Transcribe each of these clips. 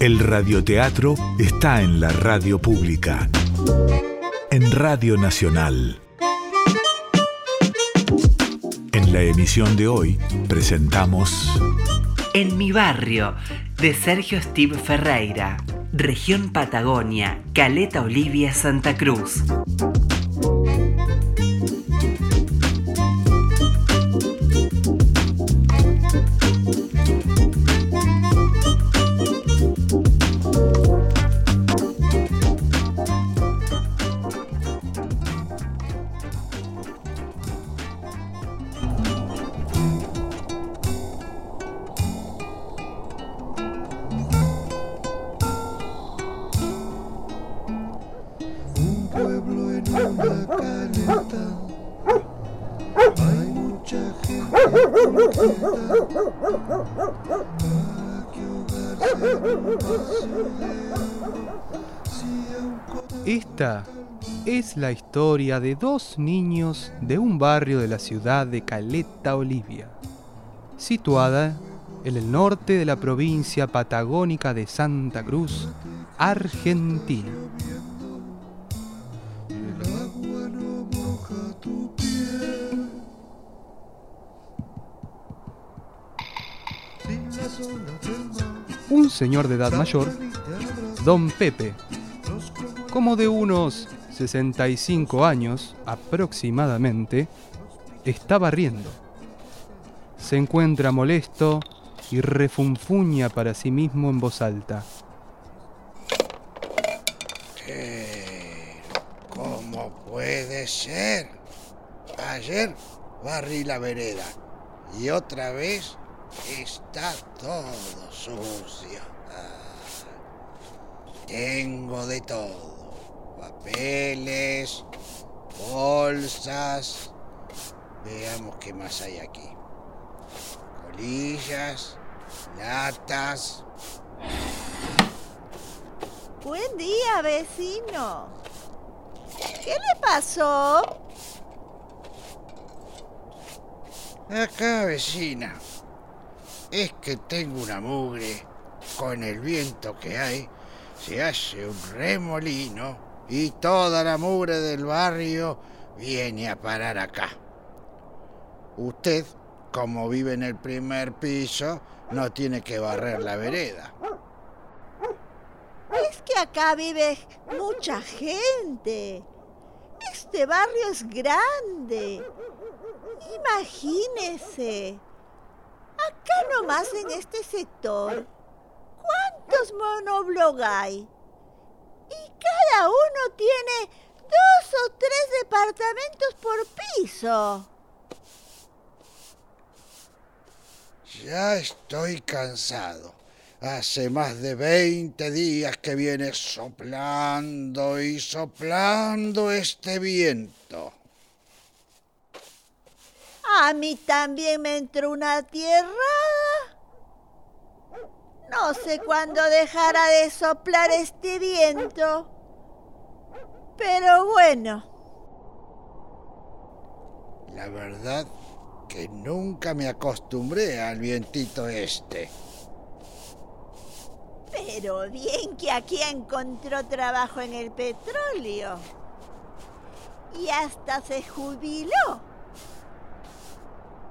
El radioteatro está en la radio pública. En Radio Nacional. En la emisión de hoy presentamos En mi barrio, de Sergio Steve Ferreira, región Patagonia, Caleta Olivia, Santa Cruz. Hay mucha gente Esta es la historia de dos niños de un barrio de la ciudad de Caleta Olivia, situada en el norte de la provincia patagónica de Santa Cruz, Argentina. Un señor de edad mayor, don Pepe, como de unos 65 años aproximadamente, está barriendo. Se encuentra molesto y refunfuña para sí mismo en voz alta. Pero, ¿cómo puede ser? Ayer barrí la vereda y otra vez está todo sucio. Ah, tengo de todo. Papeles, bolsas. Veamos qué más hay aquí. Colillas, latas. Buen día, vecino. ¿Qué le pasó? Acá, vecina. Que tengo una mugre. Con el viento que hay, se hace un remolino y toda la mugre del barrio viene a parar acá. Usted, como vive en el primer piso, no tiene que barrer la vereda. Es que acá vive mucha gente. Este barrio es grande. Imagínese. Acá nomás en este sector. ¿Cuántos monoblog hay? Y cada uno tiene dos o tres departamentos por piso. Ya estoy cansado. Hace más de 20 días que viene soplando y soplando este viento. A mí también me entró una tierrada. No sé cuándo dejará de soplar este viento. Pero bueno, La verdad que nunca me acostumbré al vientito este. pero bien que aquí encontró trabajo en el petróleo. Y hasta se jubiló.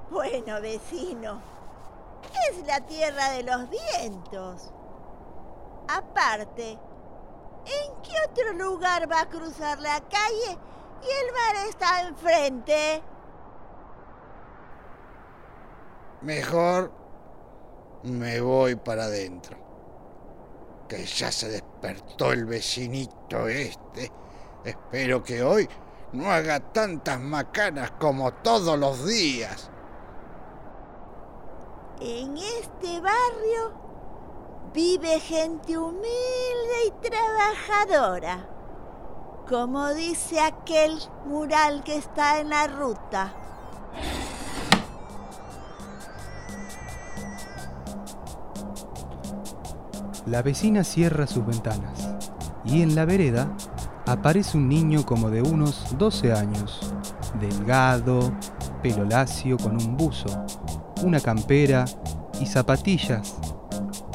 Bueno, vecino, es la tierra de los vientos. Aparte, ¿en qué otro lugar va a cruzar la calle y el mar está enfrente? Mejor me voy para adentro. Que ya se despertó el vecinito este. Espero que hoy no haga tantas macanas como todos los días. En este barrio vive gente humilde y trabajadora, como dice aquel mural que está en la ruta. La vecina cierra sus ventanas y en la vereda aparece un niño como de unos 12 años, delgado, pelo lacio con un buzo, una campera y zapatillas.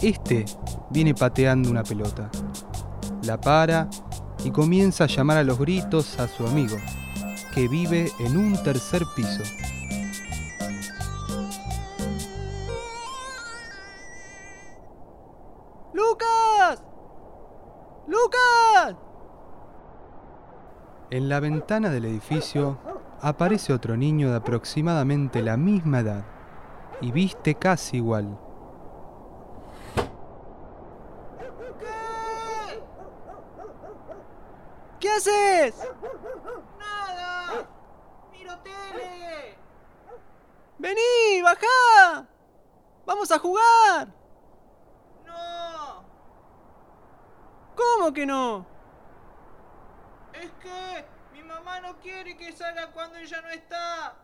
Este viene pateando una pelota. La para y comienza a llamar a los gritos a su amigo, que vive en un tercer piso. ¡Lucas! ¡Lucas! En la ventana del edificio aparece otro niño de aproximadamente la misma edad y viste casi igual. ¿Qué haces? ¡Nada! ¡Miro tele! ¡Vení, bajá! ¡Vamos a jugar! ¡No! ¿Cómo que no? Es que mi mamá no quiere que salga cuando ella no está.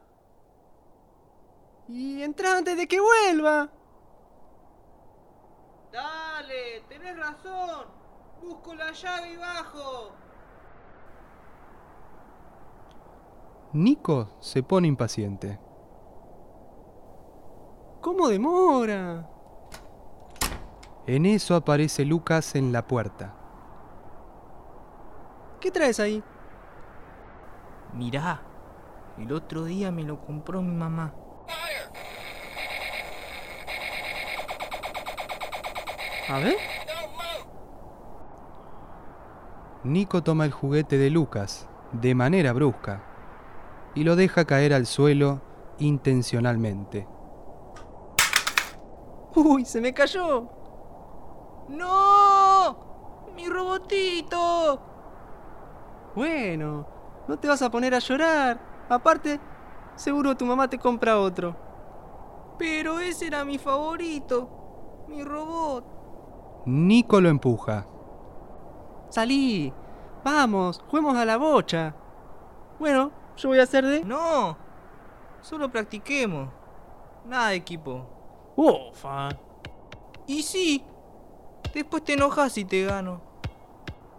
Y entra antes de que vuelva. Dale, tenés razón. Busco la llave y bajo. Nico se pone impaciente. ¿Cómo demora? En eso aparece Lucas en la puerta. ¿Qué traes ahí? Mirá, el otro día me lo compró mi mamá. A ver. Nico toma el juguete de Lucas de manera brusca y lo deja caer al suelo intencionalmente. ¡Uy, se me cayó! ¡No! ¡Mi robotito! Bueno, no te vas a poner a llorar. Aparte, seguro tu mamá te compra otro. Pero ese era mi favorito. Mi robot. Nico lo empuja. Salí. Vamos, juguemos a la bocha. Bueno, yo voy a hacer de... No. Solo practiquemos. Nada de equipo. Ufa. Y sí. Después te enojas y te gano.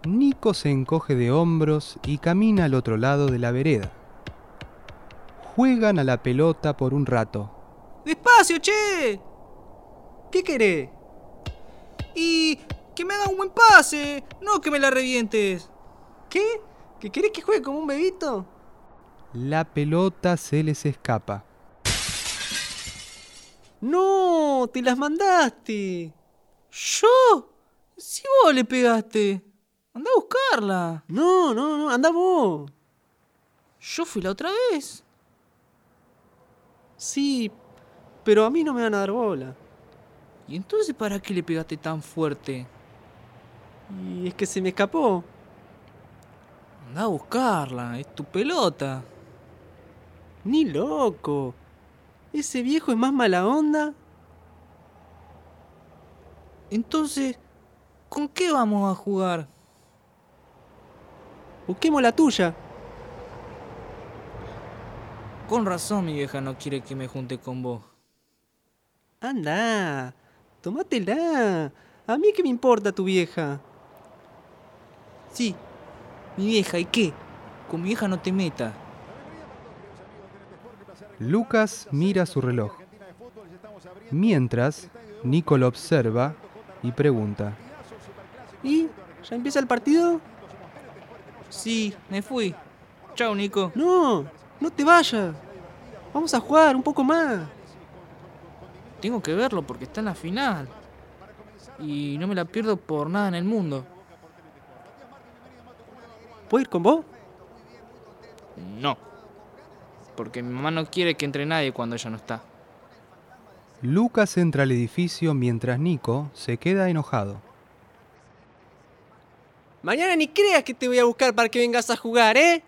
Nico se encoge de hombros y camina al otro lado de la vereda. Juegan a la pelota por un rato. ¡Despacio, che! ¿Qué querés? Y que me haga un buen pase, no que me la revientes. ¿Qué? ¿Que querés que juegue como un bebito? La pelota se les escapa. ¡No! ¡Te las mandaste! ¿Yo? Si vos le pegaste. Anda a buscarla. No, no, no, anda vos. Yo fui la otra vez. Sí, pero a mí no me van a dar bola. ¿Y entonces para qué le pegaste tan fuerte? Y es que se me escapó. Anda a buscarla, es tu pelota. Ni loco. Ese viejo es más mala onda. Entonces, ¿con qué vamos a jugar? Busquemos la tuya. Con razón mi vieja no quiere que me junte con vos. Anda, tomátela. A mí qué me importa tu vieja. Sí, mi vieja, ¿y qué? Con mi vieja no te metas. Lucas mira su reloj. Mientras, Nico lo observa y pregunta. ¿Y? ¿Ya empieza el partido? Sí, me fui. Chao, Nico. No, no te vayas. Vamos a jugar un poco más. Tengo que verlo porque está en la final. Y no me la pierdo por nada en el mundo. ¿Puedo ir con vos? No. Porque mi mamá no quiere que entre nadie cuando ella no está. Lucas entra al edificio mientras Nico se queda enojado. Mañana ni creas que te voy a buscar para que vengas a jugar, ¿eh?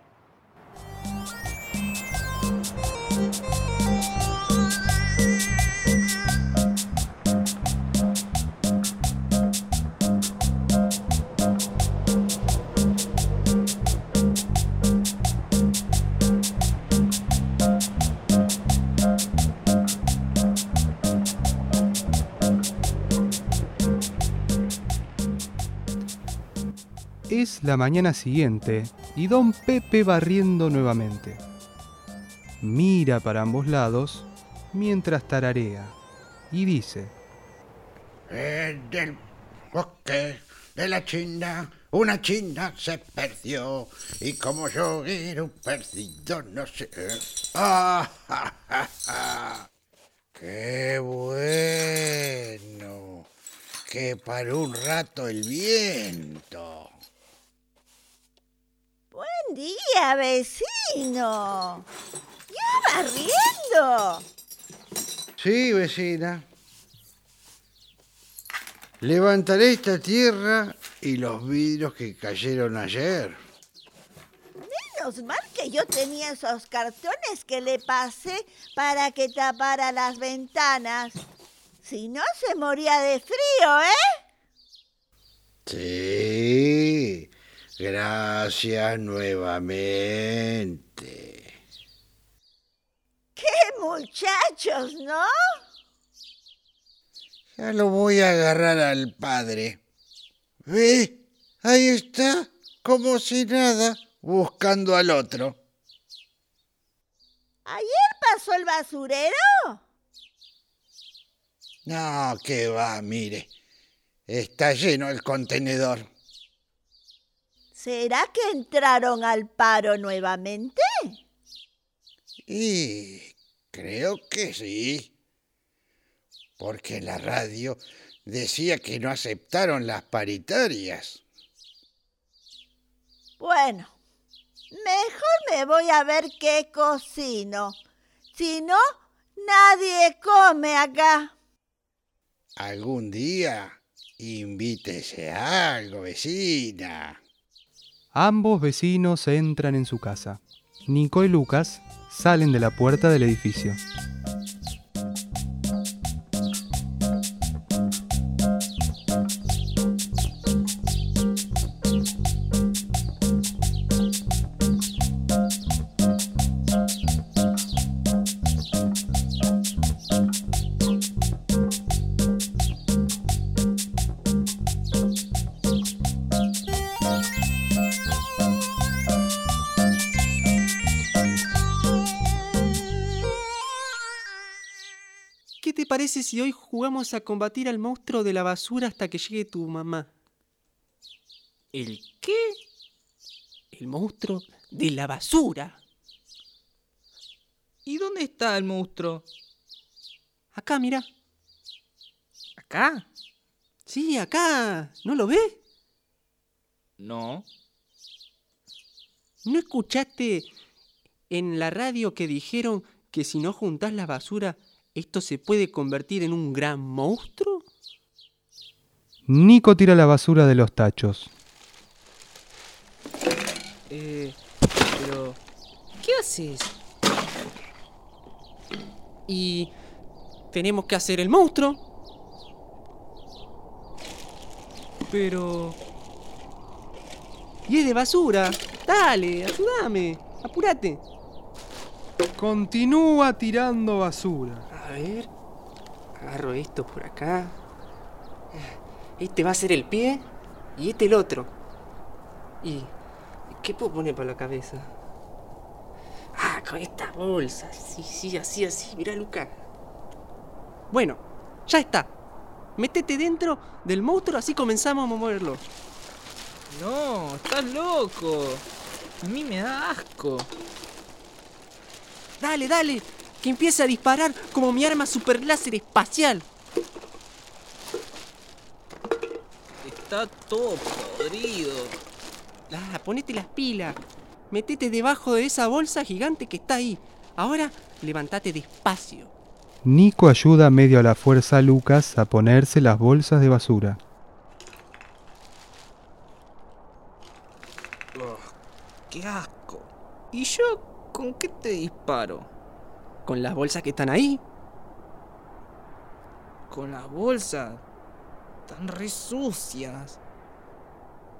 La mañana siguiente y don Pepe barriendo nuevamente. Mira para ambos lados mientras tararea y dice, En el bosque de la China, una china se perdió. Y como yo era un perdido, no sé. ¡Ah! ja, ja, ja! ¡Qué bueno! Que paró un rato el viento. Buen día, vecino. ¿Ya barriendo? Sí, vecina. Levantaré esta tierra y los vidrios que cayeron ayer. Menos mal que yo tenía esos cartones que le pasé para que tapara las ventanas. Si no, se moría de frío, ¿eh? Sí, gracias nuevamente. ¡Qué muchachos, ¿no? Ya lo voy a agarrar al padre. ¿Ve? Ahí está, como si nada, buscando al otro. ¿Ayer pasó el basurero? No, que va, mire. Está lleno el contenedor. ¿Será que entraron al paro nuevamente? Y creo que sí. Porque la radio decía que no aceptaron las paritarias. Bueno, mejor me voy a ver qué cocino. Si no, nadie come acá. Algún día invítese a algo, vecina. Ambos vecinos entran en su casa. Nico y Lucas salen de la puerta del edificio. Parece si hoy jugamos a combatir al monstruo de la basura hasta que llegue tu mamá? ¿El qué? El monstruo de la basura. ¿Y dónde está el monstruo? Acá, mira. ¿Acá? Sí, acá. ¿No lo ves? No. ¿No escuchaste en la radio que dijeron que si no juntás la basura, esto se puede convertir en un gran monstruo? Nico tira la basura de los tachos. Eh, pero... ¿Qué haces? Y tenemos que hacer el monstruo. Pero... Y es de basura. Dale, ayúdame. Apúrate. Continúa tirando basura. A ver. Agarro esto por acá. Este va a ser el pie y este el otro. ¿Y qué puedo poner para la cabeza? Ah, con esta bolsa. Sí, sí, así, así. Mira, Luca. Bueno, ya está. Métete dentro del monstruo, así comenzamos a moverlo. No, estás loco. A mí me da asco. Dale, dale. Que empiece a disparar como mi arma super láser espacial. Está todo podrido. Ah, ponete las pilas. Metete debajo de esa bolsa gigante que está ahí. Ahora, levántate despacio. Nico ayuda medio a la fuerza a Lucas a ponerse las bolsas de basura. Oh, ¡Qué asco! ¿Y yo con qué te disparo? Con las bolsas que están ahí. Con las bolsas. Tan re sucias.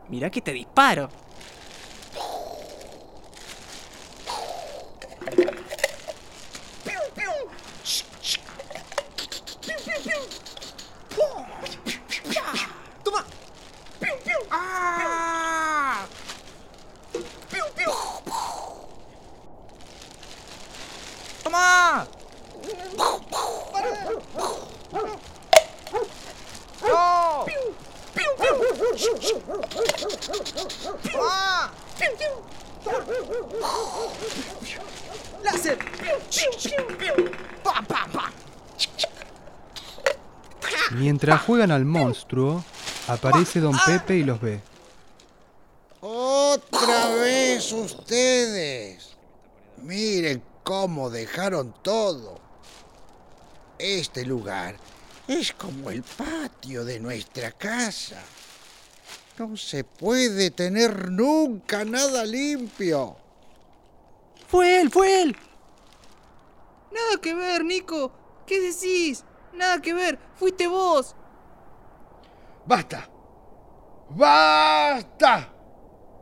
Mirá que te disparo. ¡Toma! ¡No! ¡Ah! ¡Láser! ¡Pa, pa, pa! Mientras juegan al monstruo, aparece Don Pepe y los ve. Otra vez ustedes. Miren cómo dejaron todo. Este lugar es como el patio de nuestra casa. No se puede tener nunca nada limpio. ¡Fue él! ¡Fue él! Nada que ver, Nico. ¿Qué decís? Nada que ver. Fuiste vos. ¡Basta! ¡Basta!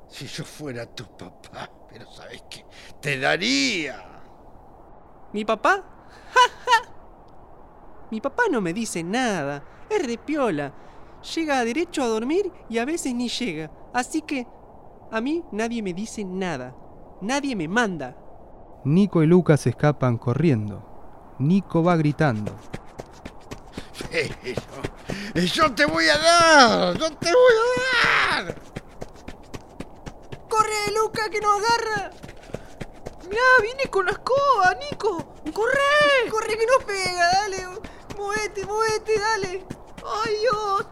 Si yo fuera tu papá, pero ¿sabes qué? Te daría. ¿Mi papá? ¡Ja, ja! Mi papá no me dice nada. Es repiola. Llega derecho a dormir y a veces ni llega. Así que a mí nadie me dice nada. Nadie me manda. Nico y Lucas escapan corriendo. Nico va gritando. Pero yo te voy a dar. Yo te voy a dar. ¡Corre, Luca, que nos agarra! Mirá, viene con la escoba, Nico. ¡Corre! ¡Corre que nos pega! Dale. Movete, movete, dale. ¡Ay, Dios!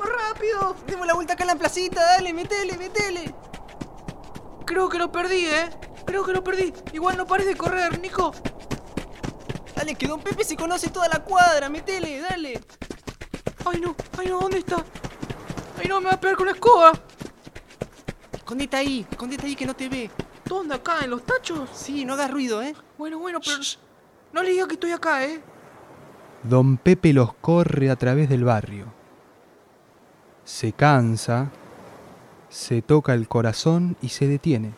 ¡Más rápido! Demos la vuelta acá en la placita, dale, metele, metele. Creo que lo perdí, ¿eh? Creo que lo perdí. Igual no parece correr, Nico. Dale, que Don Pepe se conoce toda la cuadra, metele, dale. Ay, no, ay, no, ¿dónde está? Ay, no, me va a pegar con la escoba. Escondete ahí, escondete ahí que no te ve. ¿Dónde acá? ¿En los tachos? Sí, no hagas ruido, ¿eh? Bueno, bueno, pero no le diga que estoy acá, ¿eh? Don Pepe los corre a través del barrio. Se cansa, se toca el corazón y se detiene.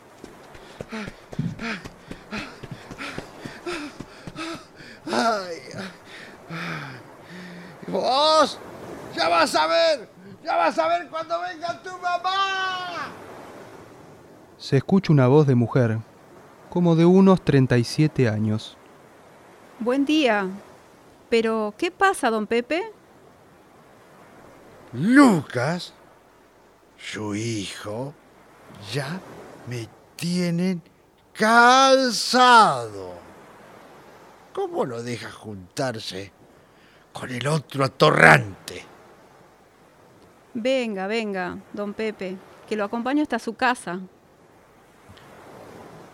Ay, ay. ¡Vos! ¡Ya vas a ver! ¡Ya vas a ver cuando venga tu mamá! Se escucha una voz de mujer, como de unos 37 años. Buen día. Pero, ¿qué pasa, don Pepe? Lucas, su hijo, ya me tienen cansado. ¿Cómo lo deja juntarse con el otro atorrante? Venga, venga, don Pepe, que lo acompaño hasta su casa.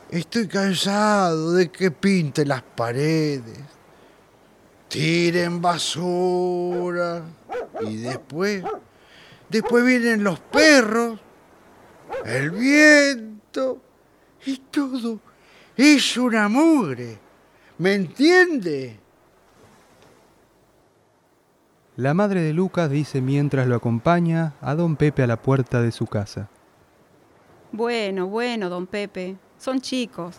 Estoy cansado de que pinte las paredes, tiren basura y después, después vienen los perros, el viento y todo es una mugre. ¿Me entiende? La madre de Lucas dice mientras lo acompaña a don Pepe a la puerta de su casa. Bueno, bueno, don Pepe, son chicos.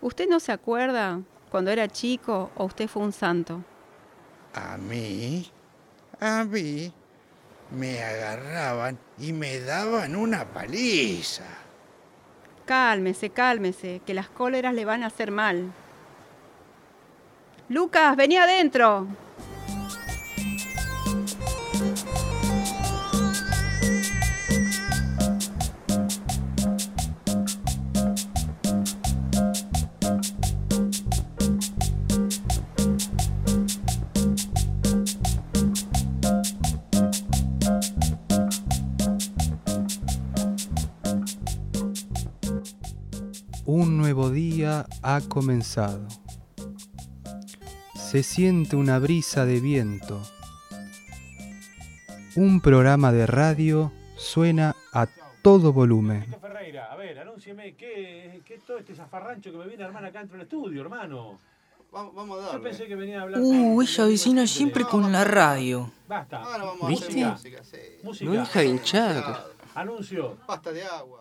¿Usted no se acuerda cuando era chico o usted fue un santo? A mí, a mí, me agarraban y me daban una paliza. Cálmese, cálmese, que las cóleras le van a hacer mal. Lucas, vení adentro. Día ha comenzado. Se siente una brisa de viento. Un programa de radio suena a todo volumen. Ferreira, a ver, anúncieme qué, qué es todo este zafarrancho que me viene a armar acá dentro del estudio, hermano. Vamos, vamos a Yo darle. pensé que venía a hablar. Uh, ella vecina siempre con la radio. Basta. Ahora vamos ¿Viste? a hacer música, sí. Música. No deja de hinchar. Anuncio. Pasta de agua.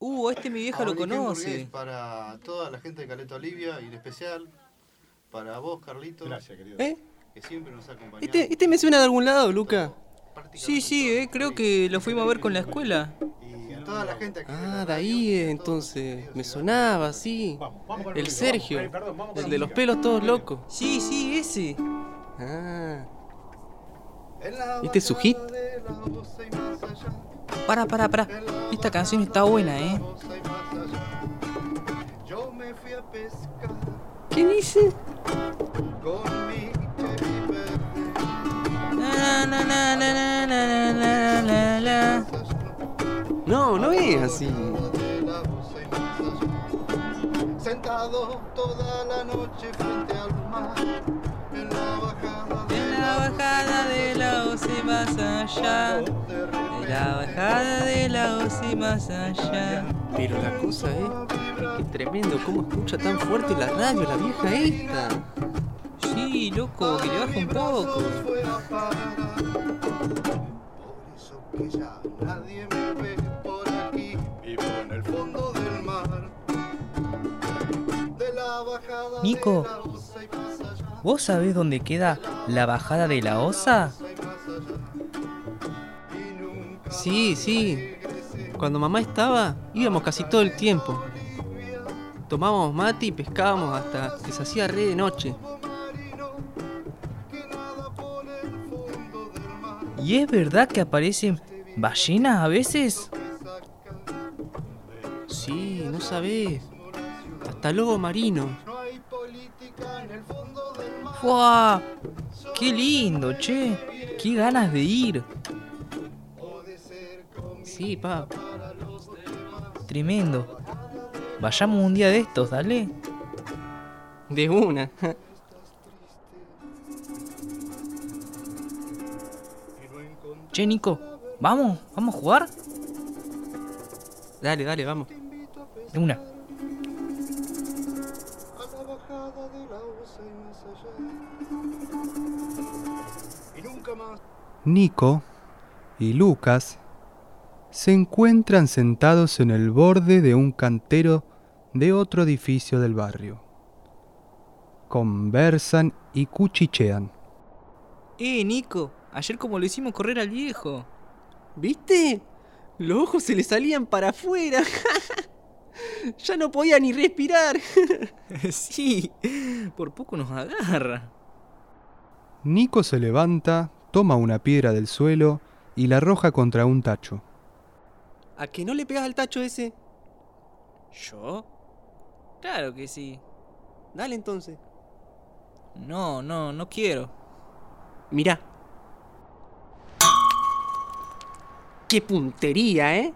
Uh, este mi vieja lo conoce. Para toda la gente de Caleta Olivia y en especial para vos, Carlitos. Gracias, querido. ¿Eh? Que siempre nos ha acompañado. ¿Este, este me suena de algún lado, Luca? Sí, sí, eh, creo que lo fuimos a ver con la escuela. Y a Toda la gente aquí. Ah, de ahí entonces. Me sonaba, sí. El Sergio. El de los pelos todos locos. Sí, sí, ese. Ah. ¿Este es su hit? Para, para, para. Esta canción está buena, ¿eh? ¿Qué dice? No, no es así. Sentado toda la noche frente al mar bajada de la OCE más allá. En la bajada de la OCE más allá. Pero la cosa es que tremendo cómo escucha tan fuerte la radio la vieja esta. Sí, loco, que le baja un poco. que ya nadie me ve por aquí. Vivo en el fondo del mar. De la bajada Nico, de la. ¿vos sabés dónde queda la bajada de la osa? Sí, sí. Cuando mamá estaba, íbamos casi todo el tiempo. Tomábamos mate y pescábamos hasta que se hacía re de noche. ¿Y es verdad que aparecen ballenas a veces? Sí, no sabés. Hasta lobo marino. ¡Fua! ¡Qué lindo, che! ¡Qué ganas de ir! Sí, pa. Tremendo. Vayamos un día de estos, dale. De una. Che, Nico, ¿vamos? ¿Vamos a jugar? Dale, dale, vamos. De una. Nico y Lucas se encuentran sentados en el borde de un cantero de otro edificio del barrio. Conversan y cuchichean. Eh, Nico, ayer como lo hicimos correr al viejo. ¿Viste? Los ojos se le salían para afuera. ya no podía ni respirar. sí, por poco nos agarra. Nico se levanta, toma una piedra del suelo y la arroja contra un tacho. ¿A que no le pegas al tacho ese? ¿Yo? Claro que sí. Dale entonces. No, no, no quiero. Mirá. ¡Qué puntería, eh!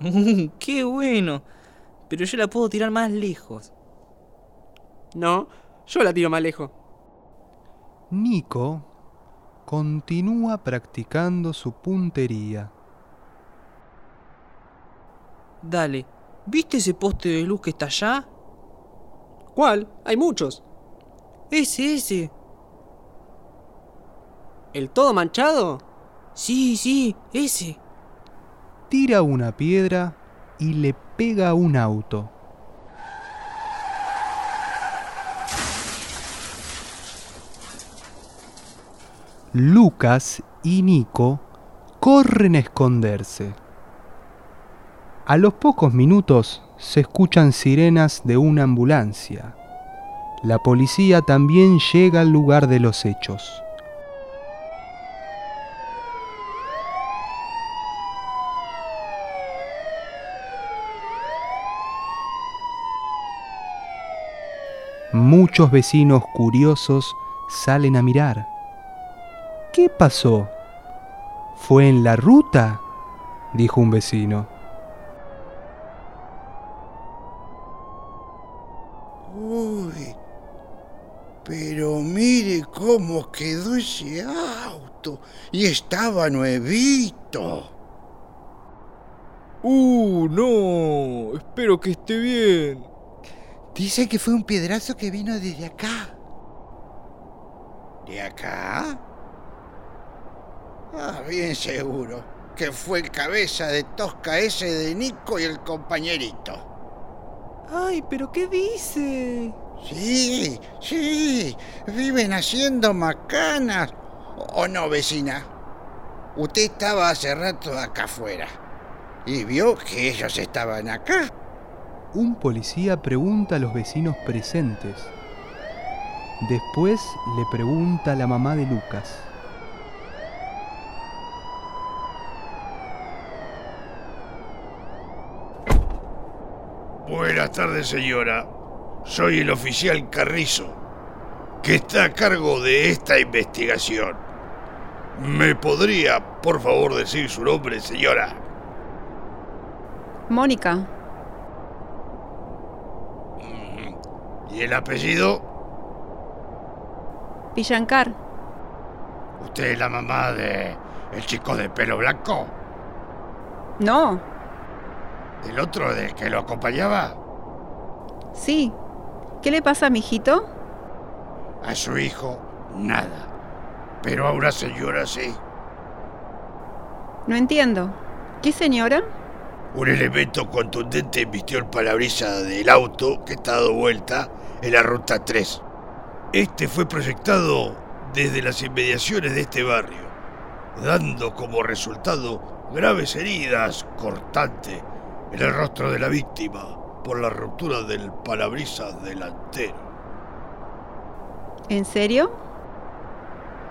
Uh, ¡Qué bueno! Pero yo la puedo tirar más lejos. No, yo la tiro más lejos. Nico continúa practicando su puntería. Dale, ¿viste ese poste de luz que está allá? ¿Cuál? Hay muchos. Ese, ese. ¿El todo manchado? Sí, sí, ese. Tira una piedra y le pega a un auto. Lucas y Nico corren a esconderse. A los pocos minutos se escuchan sirenas de una ambulancia. La policía también llega al lugar de los hechos. Muchos vecinos curiosos salen a mirar. ¿Qué pasó? ¿Fue en la ruta? dijo un vecino. Uy, pero mire cómo quedó ese auto. Y estaba nuevito. Uh, no. Espero que esté bien. Dice que fue un piedrazo que vino desde acá. ¿De acá? Ah, bien seguro. Que fue el cabeza de tosca ese de Nico y el compañerito. Ay, pero ¿qué dice? Sí, sí. Viven haciendo macanas. ¿O no, vecina? Usted estaba hace rato acá afuera. y vio que ellos estaban acá. Un policía pregunta a los vecinos presentes. Después le pregunta a la mamá de Lucas. Buenas tardes, señora. Soy el oficial Carrizo, que está a cargo de esta investigación. ¿Me podría, por favor, decir su nombre, señora? Mónica, ¿Y el apellido? Villancar. ¿Usted es la mamá de el chico de pelo blanco? No, ¿El otro del que lo acompañaba? sí. ¿Qué le pasa a mi hijito? A su hijo, nada. Pero a una señora sí. No entiendo. ¿Qué señora? Un elemento contundente vistió el parabrisas del auto que está dado vuelta en la ruta 3. Este fue proyectado desde las inmediaciones de este barrio, dando como resultado graves heridas cortantes en el rostro de la víctima por la ruptura del parabrisas delantero. ¿En serio?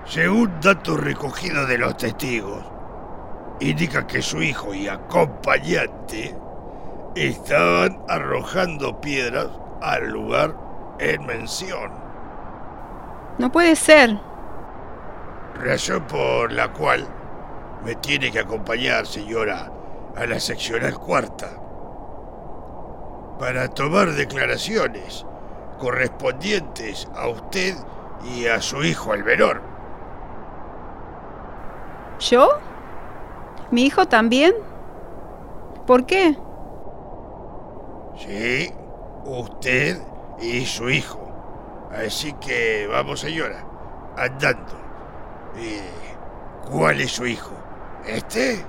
Según datos recogidos de los testigos, indica que su hijo y acompañante estaban arrojando piedras al lugar en mención, No puede ser. razón por la cual me tiene que acompañar, señora, a la seccional cuarta para tomar declaraciones correspondientes a usted y a su hijo el menor. ¿Yo? ¿Mi hijo también? ¿Por qué? Sí, usted y su hijo. Así que vamos, señora, andando. Eh, ¿Cuál es su hijo? ¿Este?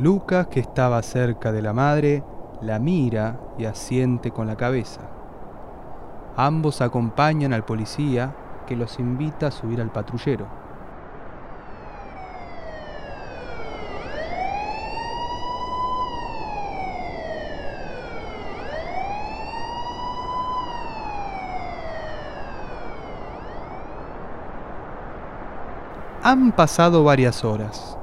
Lucas, que estaba cerca de la madre, la mira y asiente con la cabeza. Ambos acompañan al policía que los invita a subir al patrullero. Han pasado varias horas.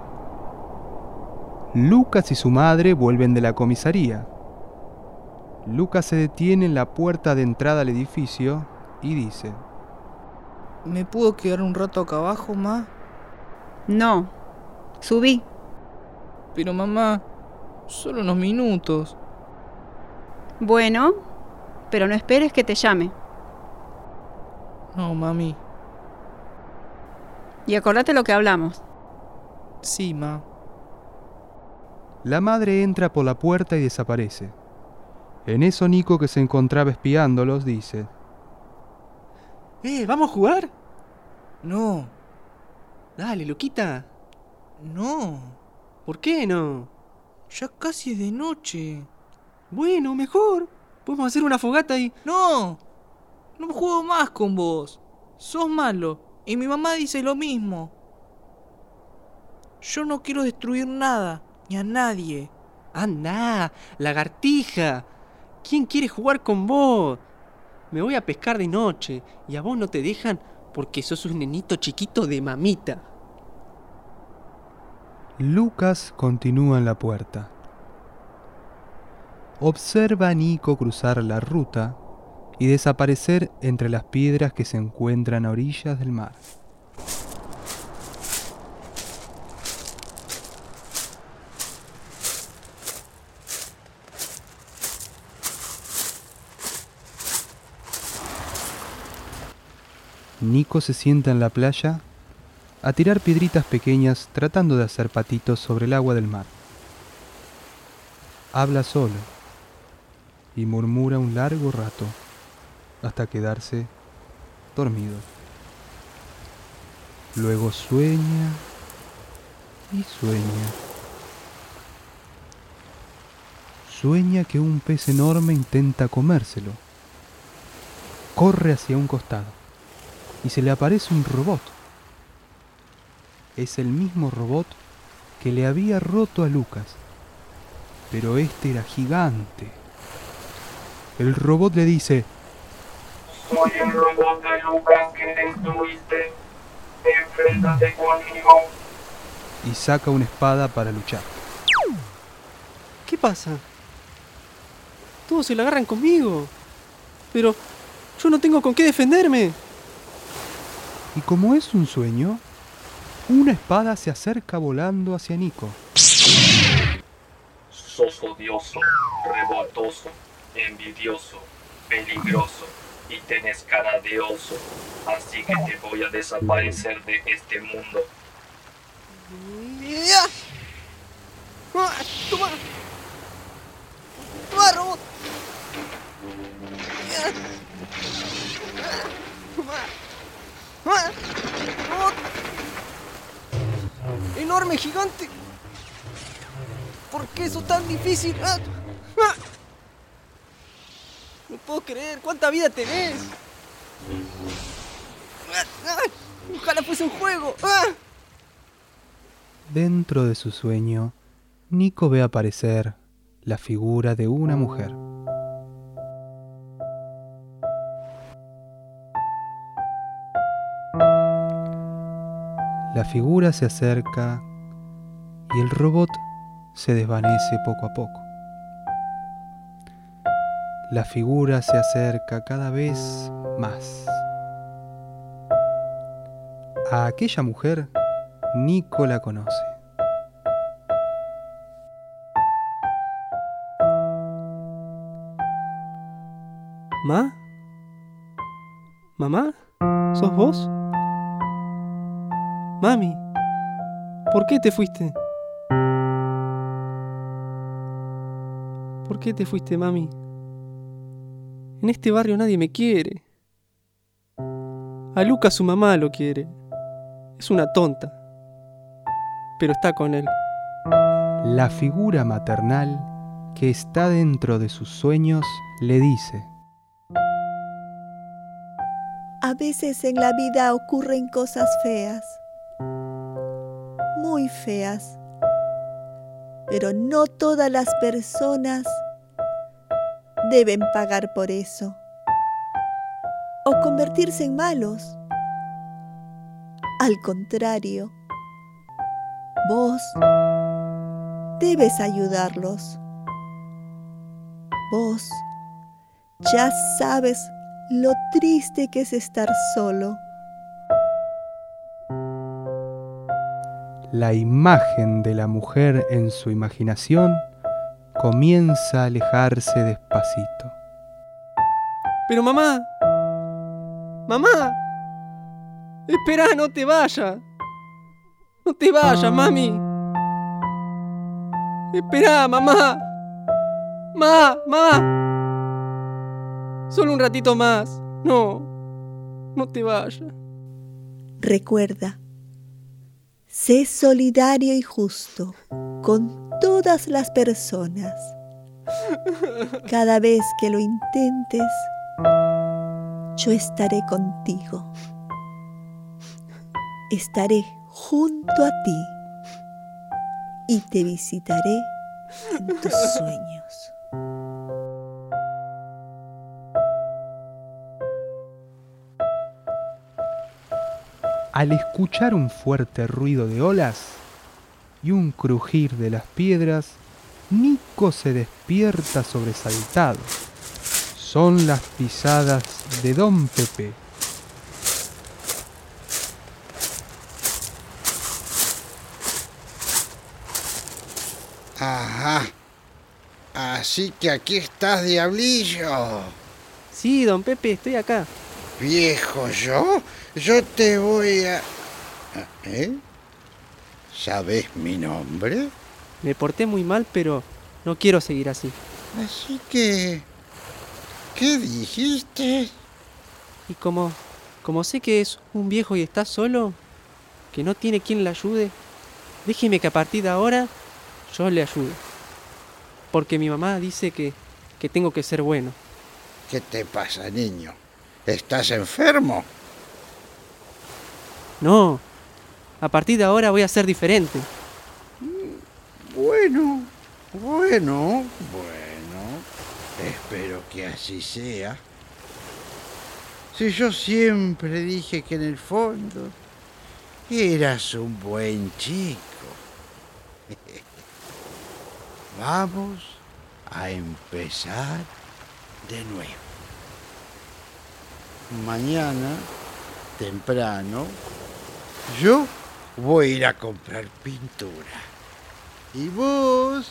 Lucas y su madre vuelven de la comisaría. Lucas se detiene en la puerta de entrada al edificio y dice, ¿Me puedo quedar un rato acá abajo, ma? No. Subí. Pero mamá, solo unos minutos. Bueno, pero no esperes que te llame. No, mami. Y acordate lo que hablamos. Sí, ma. La madre entra por la puerta y desaparece. En eso Nico, que se encontraba espiándolos, dice, ¡Eh, vamos a jugar! No, Dale, Luquita. no. ¿Por qué no? Ya casi es de noche. Bueno, mejor. Podemos hacer una fogata y... No, no juego más con vos. Sos malo. Y mi mamá dice lo mismo. Yo no quiero destruir nada, ni a nadie. ¡Anda! ¡Lagartija! ¿Quién quiere jugar con vos? Me voy a pescar de noche y a vos no te dejan porque sos un nenito chiquito de mamita. Lucas continúa en la puerta. Observa a Nico cruzar la ruta y desaparecer entre las piedras que se encuentran a orillas del mar. Nico se sienta en la playa a tirar piedritas pequeñas tratando de hacer patitos sobre el agua del mar. Habla solo y murmura un largo rato hasta quedarse dormido. Luego sueña y sueña. Sueña que un pez enorme intenta comérselo. Corre hacia un costado y se le aparece un robot. es el mismo robot que le había roto a Lucas. Pero este era gigante. El robot le dice, Soy el robot de Lucas que destruiste. Enfréntate conmigo. y saca una espada para luchar. ¿Qué pasa? Todos se la agarran conmigo. Pero yo no tengo con qué defenderme. Y como es un sueño, una espada se acerca volando hacia Nico. Sos odioso, revoltoso, envidioso, peligroso y tenés cara de oso. Así que te voy a desaparecer de este mundo. ¡Ah! ¡Toma! ¡Toma, robot! ¡Ya! ¡Ah! ¡Toma! ¡Robot! ¡Enorme, gigante! ¿Por qué eso tan difícil? ¡Ah! ¡Ah! No puedo creer, ¿cuánta vida tenés? ¡Ah! Ojalá fuese un juego. Dentro de su sueño, Nico ve aparecer la figura de una mujer. La figura se acerca y el robot se desvanece poco a poco. La figura se acerca cada vez más. A aquella mujer Nico la conoce. ¿Ma? ¿Mamá? ¿Sos vos? Mami, ¿por qué te fuiste? ¿Por qué te fuiste, mami? En este barrio nadie me quiere. A Lucas su mamá lo quiere. Es una tonta. Pero está con él. La figura maternal que está dentro de sus sueños le dice, A veces en la vida ocurren cosas feas, muy feas, pero no todas las personas deben pagar por eso o convertirse en malos. Al contrario, vos debes ayudarlos. Vos ya sabes lo triste que es estar solo. La imagen de la mujer en su imaginación comienza a alejarse despacito. Pero mamá, mamá, espera, no te vayas. No te vayas, mami. Espera, mamá. Ma, mamá. Solo un ratito más. No, no te vayas. Recuerda, sé solidario y justo con todas las personas. Cada vez que lo intentes, yo estaré contigo. Estaré junto a ti y te visitaré en tus sueños. Al escuchar un fuerte ruido de olas y un crujir de las piedras, Nico se despierta sobresaltado. Son las pisadas de Don Pepe. Ajá. Así que aquí estás, diablillo. Sí, don Pepe, estoy acá. Viejo yo, yo te voy a... ¿Eh? ¿Sabes mi nombre? Me porté muy mal, pero no quiero seguir así. Así que... ¿Qué dijiste? Y como, como sé que es un viejo y está solo, que no tiene quien le ayude, déjeme que a partir de ahora yo le ayude. Porque mi mamá dice que, que tengo que ser bueno. ¿Qué te pasa, niño? ¿Estás enfermo? No, A partir de ahora voy a ser diferente. Bueno, bueno, bueno. Espero que así sea. Si yo siempre dije que en el fondo eras un buen chico. Vamos a empezar de nuevo. Mañana, temprano, yo voy a ir a comprar pintura. Y vos,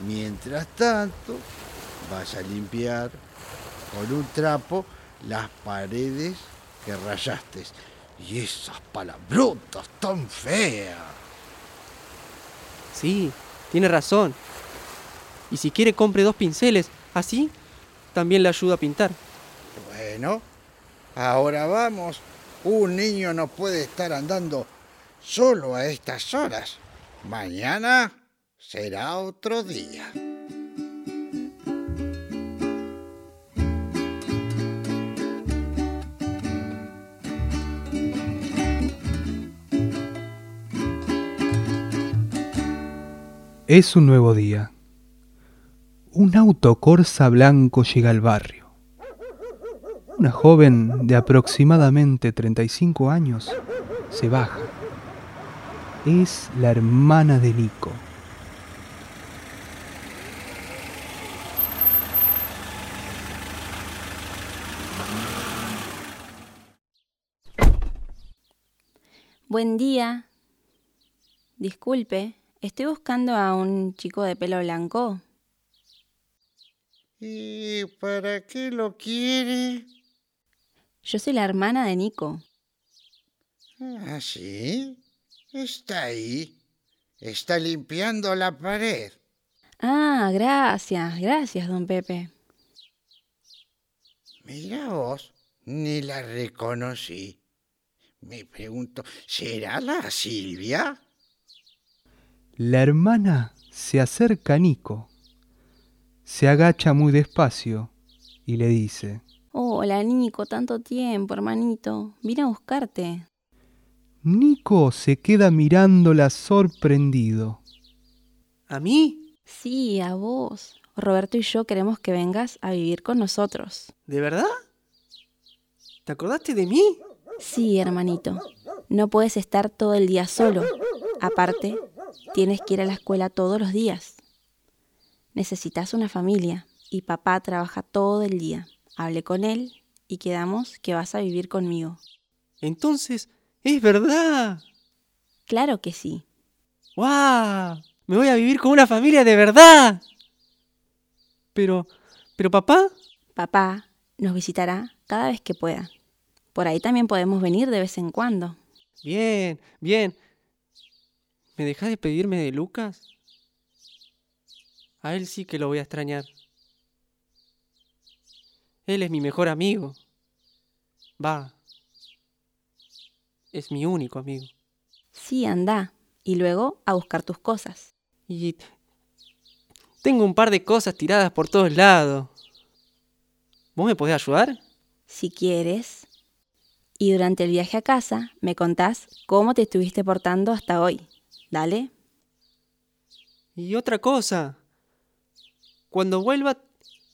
mientras tanto, vas a limpiar con un trapo las paredes que rayaste. Y esas palabrotas tan feas. Sí, tiene razón. Y si quiere compre dos pinceles, así también le ayuda a pintar. Bueno, ahora vamos. Un niño no puede estar andando solo a estas horas. Mañana será otro día. Es un nuevo día. Un auto corsa blanco llega al barrio. Una joven de aproximadamente 35 años se baja. Es la hermana de Nico. Buen día. Disculpe, estoy buscando a un chico de pelo blanco. ¿Y para qué lo quiere? Yo soy la hermana de Nico. ¿Ah, sí? Está ahí. Está limpiando la pared. Ah, gracias, gracias, don Pepe. Mira vos, ni la reconocí. Me pregunto, ¿será la Silvia? La hermana se acerca a Nico, se agacha muy despacio y le dice, Hola, Nico, tanto tiempo, hermanito. Vine a buscarte. Nico se queda mirándola sorprendido. ¿A mí? Sí, a vos. Roberto y yo queremos que vengas a vivir con nosotros. ¿De verdad? ¿Te acordaste de mí? Sí, hermanito. No puedes estar todo el día solo. Aparte, tienes que ir a la escuela todos los días. Necesitas una familia y papá trabaja todo el día. Hablé con él y quedamos que vas a vivir conmigo. Entonces, es verdad. Claro que sí. ¡Guau! Me voy a vivir con una familia de verdad. Pero, pero papá. Papá nos visitará cada vez que pueda. Por ahí también podemos venir de vez en cuando. Bien, bien. ¿Me dejas de pedirme de Lucas? A él sí que lo voy a extrañar. Él es mi mejor amigo. Va. Es mi único amigo. Sí, anda. Y luego a buscar tus cosas. Y tengo un par de cosas tiradas por todos lados. ¿Vos me podés ayudar? Si quieres. Y durante el viaje a casa me contás cómo te estuviste portando hasta hoy. Dale. Y otra cosa. Cuando vuelva,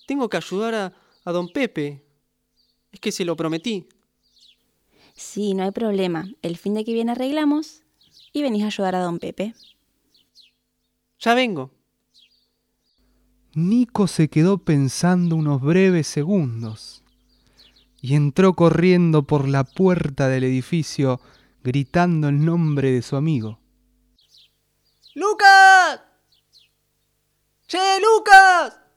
tengo que ayudar a, a don Pepe. Es que se lo prometí. Sí, no hay problema. El fin de que viene arreglamos y venís a ayudar a don Pepe. Ya vengo. Nico se quedó pensando unos breves segundos y entró corriendo por la puerta del edificio gritando el nombre de su amigo. ¡Lucas! ¡Che, Lucas!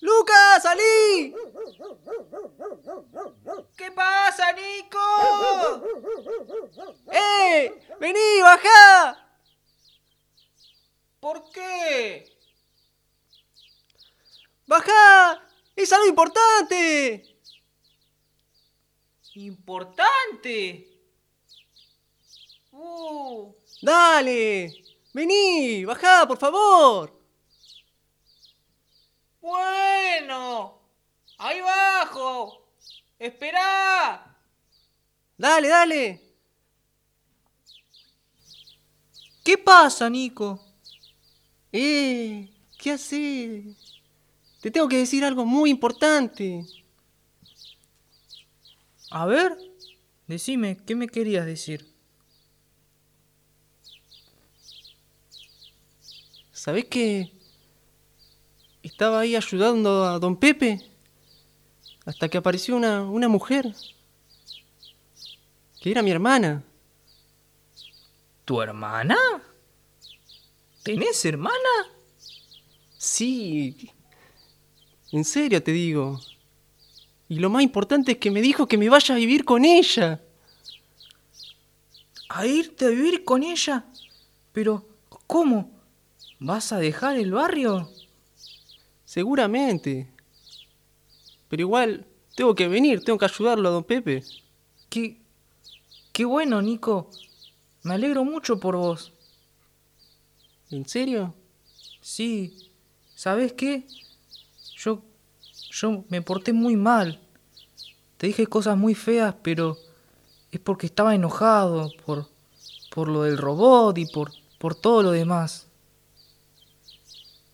¡Lucas, salí! ¿Qué pasa, Nico? ¡Eh! ¡Vení, bajá! ¿Por qué? ¡Bajá! ¡Es algo importante! ¿Importante? Uh, ¡Dale! ¡Vení! ¡Bajá, por favor! Bueno. Ahí bajo. Esperá. Dale, dale. ¿Qué pasa, Nico? Eh, ¿qué haces? Te tengo que decir algo muy importante. A ver, decime, ¿qué me querías decir? ¿Sabés que estaba ahí ayudando a don Pepe hasta que apareció una, una mujer que era mi hermana? ¿Tu hermana? ¿Tenés hermana? Sí, en serio te digo. Y lo más importante es que me dijo que me vaya a vivir con ella. ¿A irte a vivir con ella? Pero, ¿cómo? ¿Vas a dejar el barrio? Seguramente. Pero igual, tengo que venir, tengo que ayudarlo a don Pepe. Qué, qué bueno, Nico. Me alegro mucho por vos. ¿En serio? Sí. ¿Sabes qué? Yo yo me porté muy mal. Te dije cosas muy feas, pero es porque estaba enojado por por lo del robot y por por todo lo demás.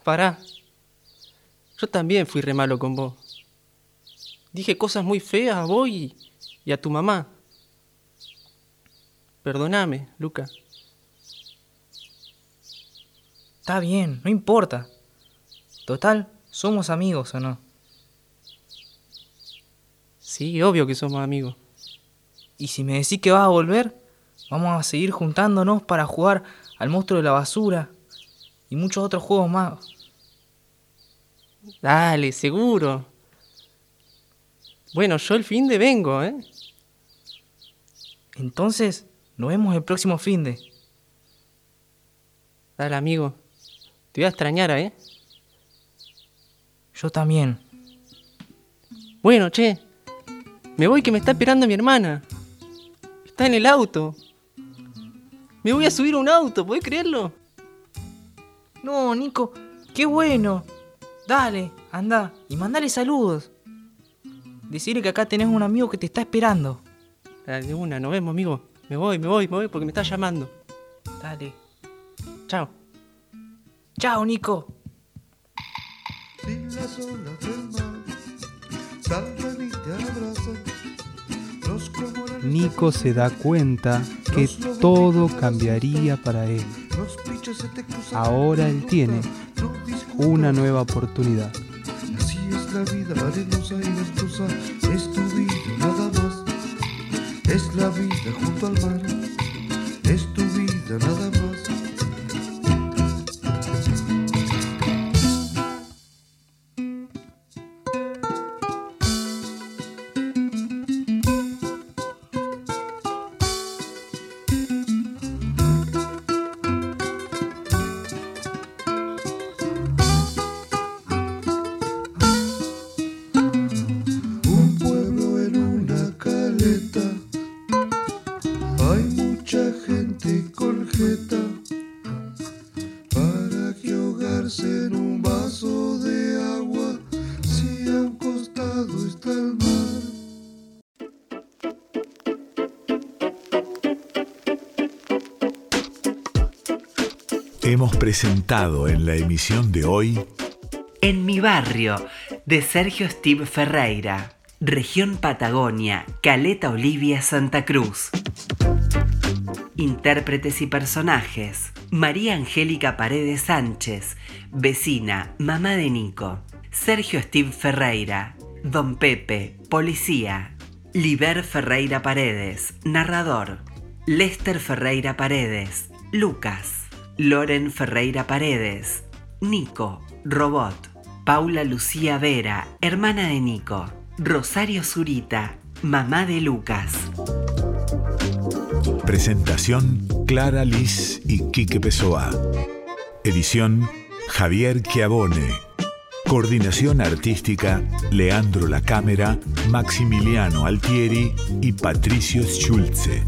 Pará. Yo también fui re malo con vos. Dije cosas muy feas a vos y, y a tu mamá. Perdóname, Luca. Está bien, no importa. Total, somos amigos o no. Sí, obvio que somos amigos. Y si me decís que vas a volver, vamos a seguir juntándonos para jugar al monstruo de la basura y muchos otros juegos más. Dale, seguro. Bueno, yo el fin de vengo, ¿eh? Entonces, nos vemos el próximo fin de. Dale, amigo. Te voy a extrañar, ¿eh? Yo también. Bueno, che. Me voy que me está esperando mi hermana. Está en el auto. Me voy a subir a un auto, ¿podés creerlo? No, Nico, qué bueno. Dale, anda y mandale saludos. Decirle que acá tenés un amigo que te está esperando. Dale, de una, nos vemos, amigo. Me voy, me voy, me voy porque me está llamando. Dale. Chao. Chao, Nico. Si las olas del mar saltan y te abrazan, los cormoranes Nico se da cuenta que todo cambiaría para él. Ahora él tiene una nueva oportunidad. Así es la vida arenosa y ventosa, es tu vida nada más. Es la vida junto al mar, es tu vida nada más. Hemos presentado en la emisión de hoy En mi barrio, de Sergio Steve Ferreira, región Patagonia, Caleta Olivia, Santa Cruz. Intérpretes y personajes. María Angélica Paredes Sánchez, vecina, mamá de Nico. Sergio Steve Ferreira, Don Pepe, policía. Liber Ferreira Paredes, narrador. Lester Ferreira Paredes, Lucas. Loren Ferreira Paredes, Nico, robot. Paula Lucía Vera, hermana de Nico. Rosario Zurita, mamá de Lucas. Presentación Clara Liz y Quique Pessoa. Edición Javier Chiavone. Coordinación artística Leandro La Cámara, Maximiliano Altieri y Patricio Schulze.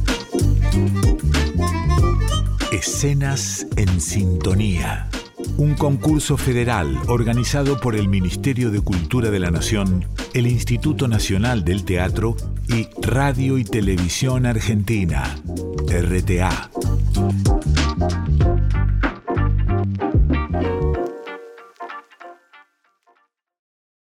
Escenas en Sintonía. Un concurso federal organizado por el Ministerio de Cultura de la Nación, el Instituto Nacional del Teatro y Radio y Televisión Argentina, RTA.